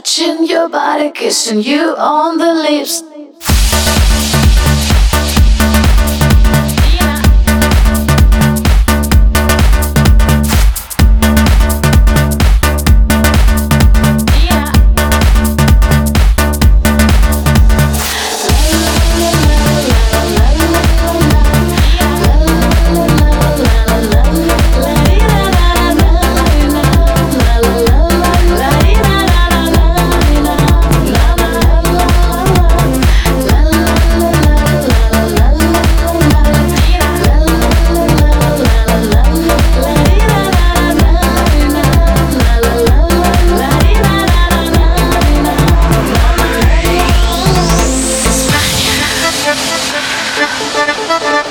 Touching your body, kissing you on the lips. Caliente.